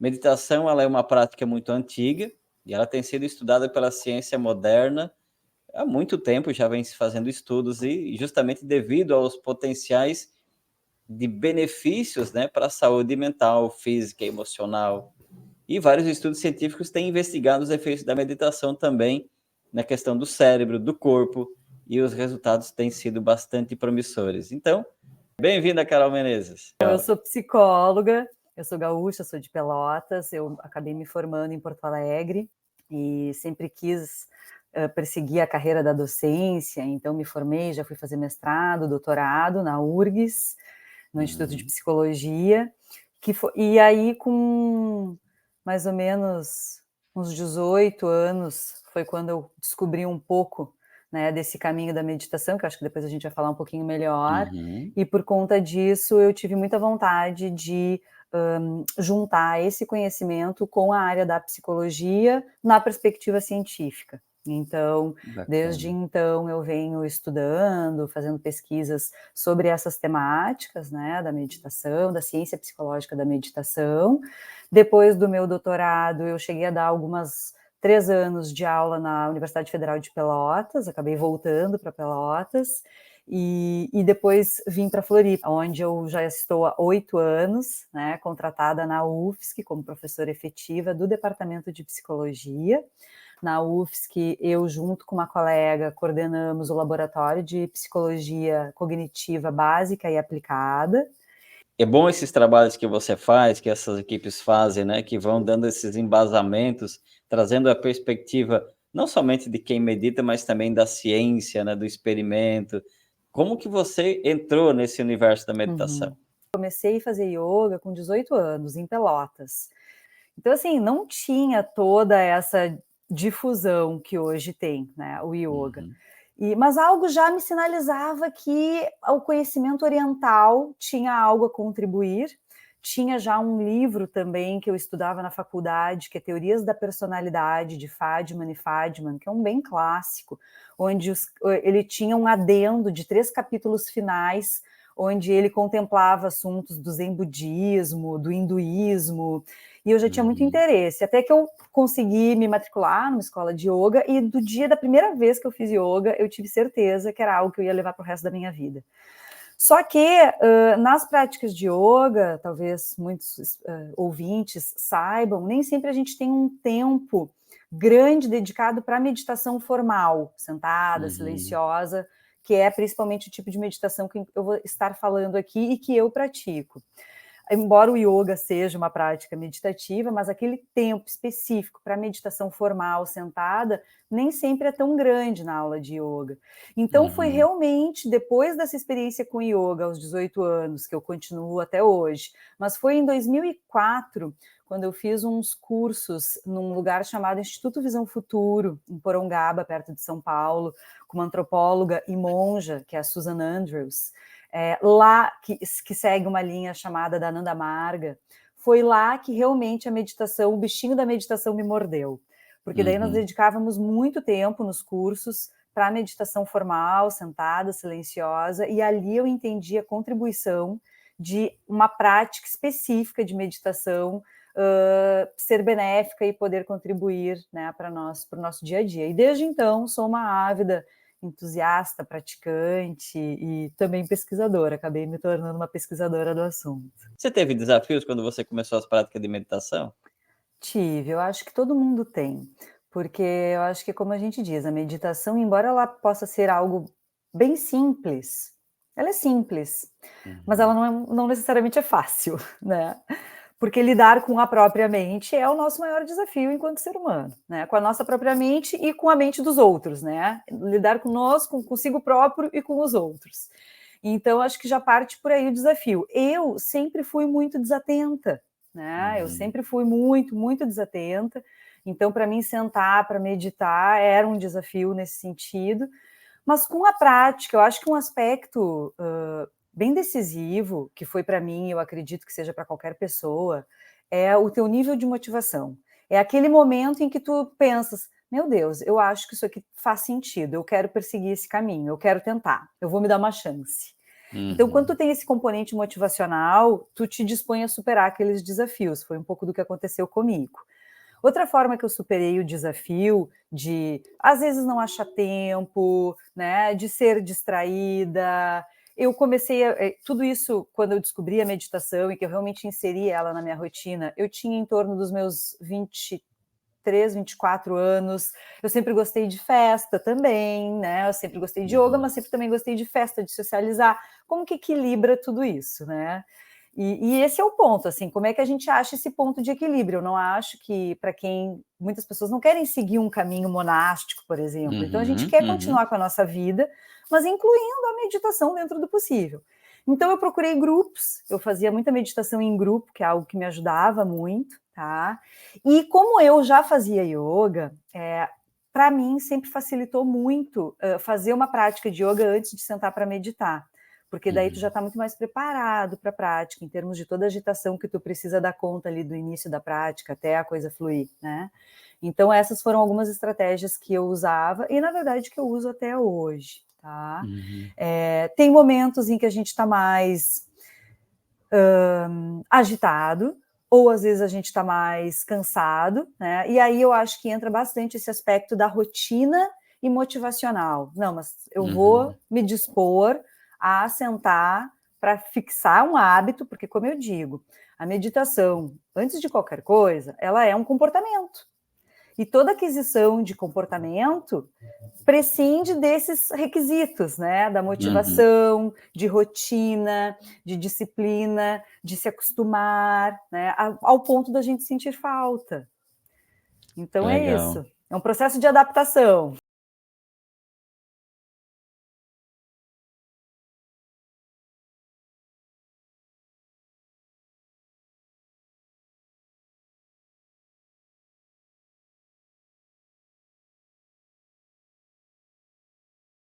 Meditação ela é uma prática muito antiga e ela tem sido estudada pela ciência moderna há muito tempo, já vem se fazendo estudos e justamente devido aos potenciais de benefícios né, para a saúde mental, física, emocional. E vários estudos científicos têm investigado os efeitos da meditação também na questão do cérebro, do corpo, e os resultados têm sido bastante promissores. Então, bem-vinda, Carol Menezes. Eu sou psicóloga, eu sou gaúcha, sou de Pelotas, eu acabei me formando em Porto Alegre e sempre quis uh, perseguir a carreira da docência, então me formei, já fui fazer mestrado, doutorado na URGS, no uhum. Instituto de uhum. Psicologia, que foi, e aí com mais ou menos uns 18 anos foi quando eu descobri um pouco né, desse caminho da meditação, que acho que depois a gente vai falar um pouquinho melhor. Uhum. E por conta disso, eu tive muita vontade de um, juntar esse conhecimento com a área da psicologia na perspectiva científica. Então, Bacana. desde então, eu venho estudando, fazendo pesquisas sobre essas temáticas, né, da meditação, da ciência psicológica da meditação. Depois do meu doutorado, eu cheguei a dar algumas três anos de aula na Universidade Federal de Pelotas, acabei voltando para Pelotas, e, e, depois vim para Floripa, onde eu já estou há oito anos, né, contratada na UFSC como professora efetiva do Departamento de Psicologia. Na UFSC, eu, junto com uma colega, coordenamos o Laboratório de Psicologia Cognitiva Básica e Aplicada. É bom esses trabalhos que você faz, que essas equipes fazem, né, que vão dando esses embasamentos trazendo a perspectiva não somente de quem medita, mas também da ciência, né, do experimento. Como que você entrou nesse universo da meditação? Uhum. Comecei a fazer yoga com 18 anos, em Pelotas. Então, assim, não tinha toda essa difusão que hoje tem, né, o yoga. Uhum. E, mas algo já me sinalizava que o conhecimento oriental tinha algo a contribuir, tinha já um livro também que eu estudava na faculdade, que é Teorias da Personalidade, de Fadman e Fadman, que é um bem clássico, onde os, ele tinha um adendo de três capítulos finais, onde ele contemplava assuntos do zen budismo, do hinduísmo, e eu já tinha muito uhum. interesse, até que eu consegui me matricular numa escola de yoga, e do dia da primeira vez que eu fiz yoga, eu tive certeza que era algo que eu ia levar para o resto da minha vida. Só que uh, nas práticas de yoga, talvez muitos uh, ouvintes saibam, nem sempre a gente tem um tempo grande dedicado para meditação formal, sentada, uhum. silenciosa, que é principalmente o tipo de meditação que eu vou estar falando aqui e que eu pratico embora o yoga seja uma prática meditativa, mas aquele tempo específico para meditação formal, sentada, nem sempre é tão grande na aula de yoga. Então, uhum. foi realmente depois dessa experiência com yoga, aos 18 anos, que eu continuo até hoje, mas foi em 2004 quando eu fiz uns cursos num lugar chamado Instituto Visão Futuro, em Porongaba, perto de São Paulo, com uma antropóloga e monja, que é a Susan Andrews é, lá que, que segue uma linha chamada da Nanda Marga, foi lá que realmente a meditação, o bichinho da meditação me mordeu. Porque daí uhum. nós dedicávamos muito tempo nos cursos para a meditação formal, sentada, silenciosa, e ali eu entendi a contribuição de uma prática específica de meditação uh, ser benéfica e poder contribuir né, para nós, para o nosso dia a dia. E desde então sou uma ávida entusiasta, praticante e também pesquisadora. Acabei me tornando uma pesquisadora do assunto. Você teve desafios quando você começou as práticas de meditação? Tive, eu acho que todo mundo tem, porque eu acho que, como a gente diz, a meditação, embora ela possa ser algo bem simples, ela é simples, uhum. mas ela não, é, não necessariamente é fácil, né? Porque lidar com a própria mente é o nosso maior desafio enquanto ser humano, né? Com a nossa própria mente e com a mente dos outros, né? Lidar conosco, consigo próprio e com os outros. Então, acho que já parte por aí o desafio. Eu sempre fui muito desatenta, né? Uhum. Eu sempre fui muito, muito desatenta. Então, para mim, sentar para meditar era um desafio nesse sentido. Mas com a prática, eu acho que um aspecto uh, bem decisivo, que foi para mim, eu acredito que seja para qualquer pessoa, é o teu nível de motivação. É aquele momento em que tu pensas, meu Deus, eu acho que isso aqui faz sentido, eu quero perseguir esse caminho, eu quero tentar, eu vou me dar uma chance. Uhum. Então, quando tu tem esse componente motivacional, tu te dispõe a superar aqueles desafios. Foi um pouco do que aconteceu comigo. Outra forma que eu superei o desafio de, às vezes, não achar tempo, né, de ser distraída. Eu comecei a, eh, tudo isso quando eu descobri a meditação e que eu realmente inseri ela na minha rotina. Eu tinha em torno dos meus 23, 24 anos. Eu sempre gostei de festa também, né? Eu sempre gostei de yoga, uhum. mas sempre também gostei de festa, de socializar. Como que equilibra tudo isso, né? E, e, esse é o ponto, assim, como é que a gente acha esse ponto de equilíbrio? Eu não acho que, para quem muitas pessoas não querem seguir um caminho monástico, por exemplo, uhum, então a gente quer uhum. continuar com a nossa vida, mas incluindo a meditação dentro do possível. Então eu procurei grupos, eu fazia muita meditação em grupo, que é algo que me ajudava muito, tá? E como eu já fazia yoga, é, para mim sempre facilitou muito uh, fazer uma prática de yoga antes de sentar para meditar porque daí tu já está uhum. muito mais preparado para a prática, em termos de toda a agitação que tu precisa dar conta ali do início da prática até a coisa fluir, né? Então, essas foram algumas estratégias que eu usava, e na verdade que eu uso até hoje, tá? Uhum. É, tem momentos em que a gente está mais agitado, ou às vezes a gente está mais cansado, né? E aí eu acho que entra bastante esse aspecto da rotina e motivacional. Não, mas eu uhum. vou me dispor a sentar para fixar um hábito, porque, como eu digo, a meditação, antes de qualquer coisa, ela é um comportamento. E toda aquisição de comportamento prescinde desses requisitos, né? Da motivação, uhum. de rotina, de disciplina, de se acostumar, né? Ao ponto da gente sentir falta. Então é Legal. é isso. É um processo de adaptação.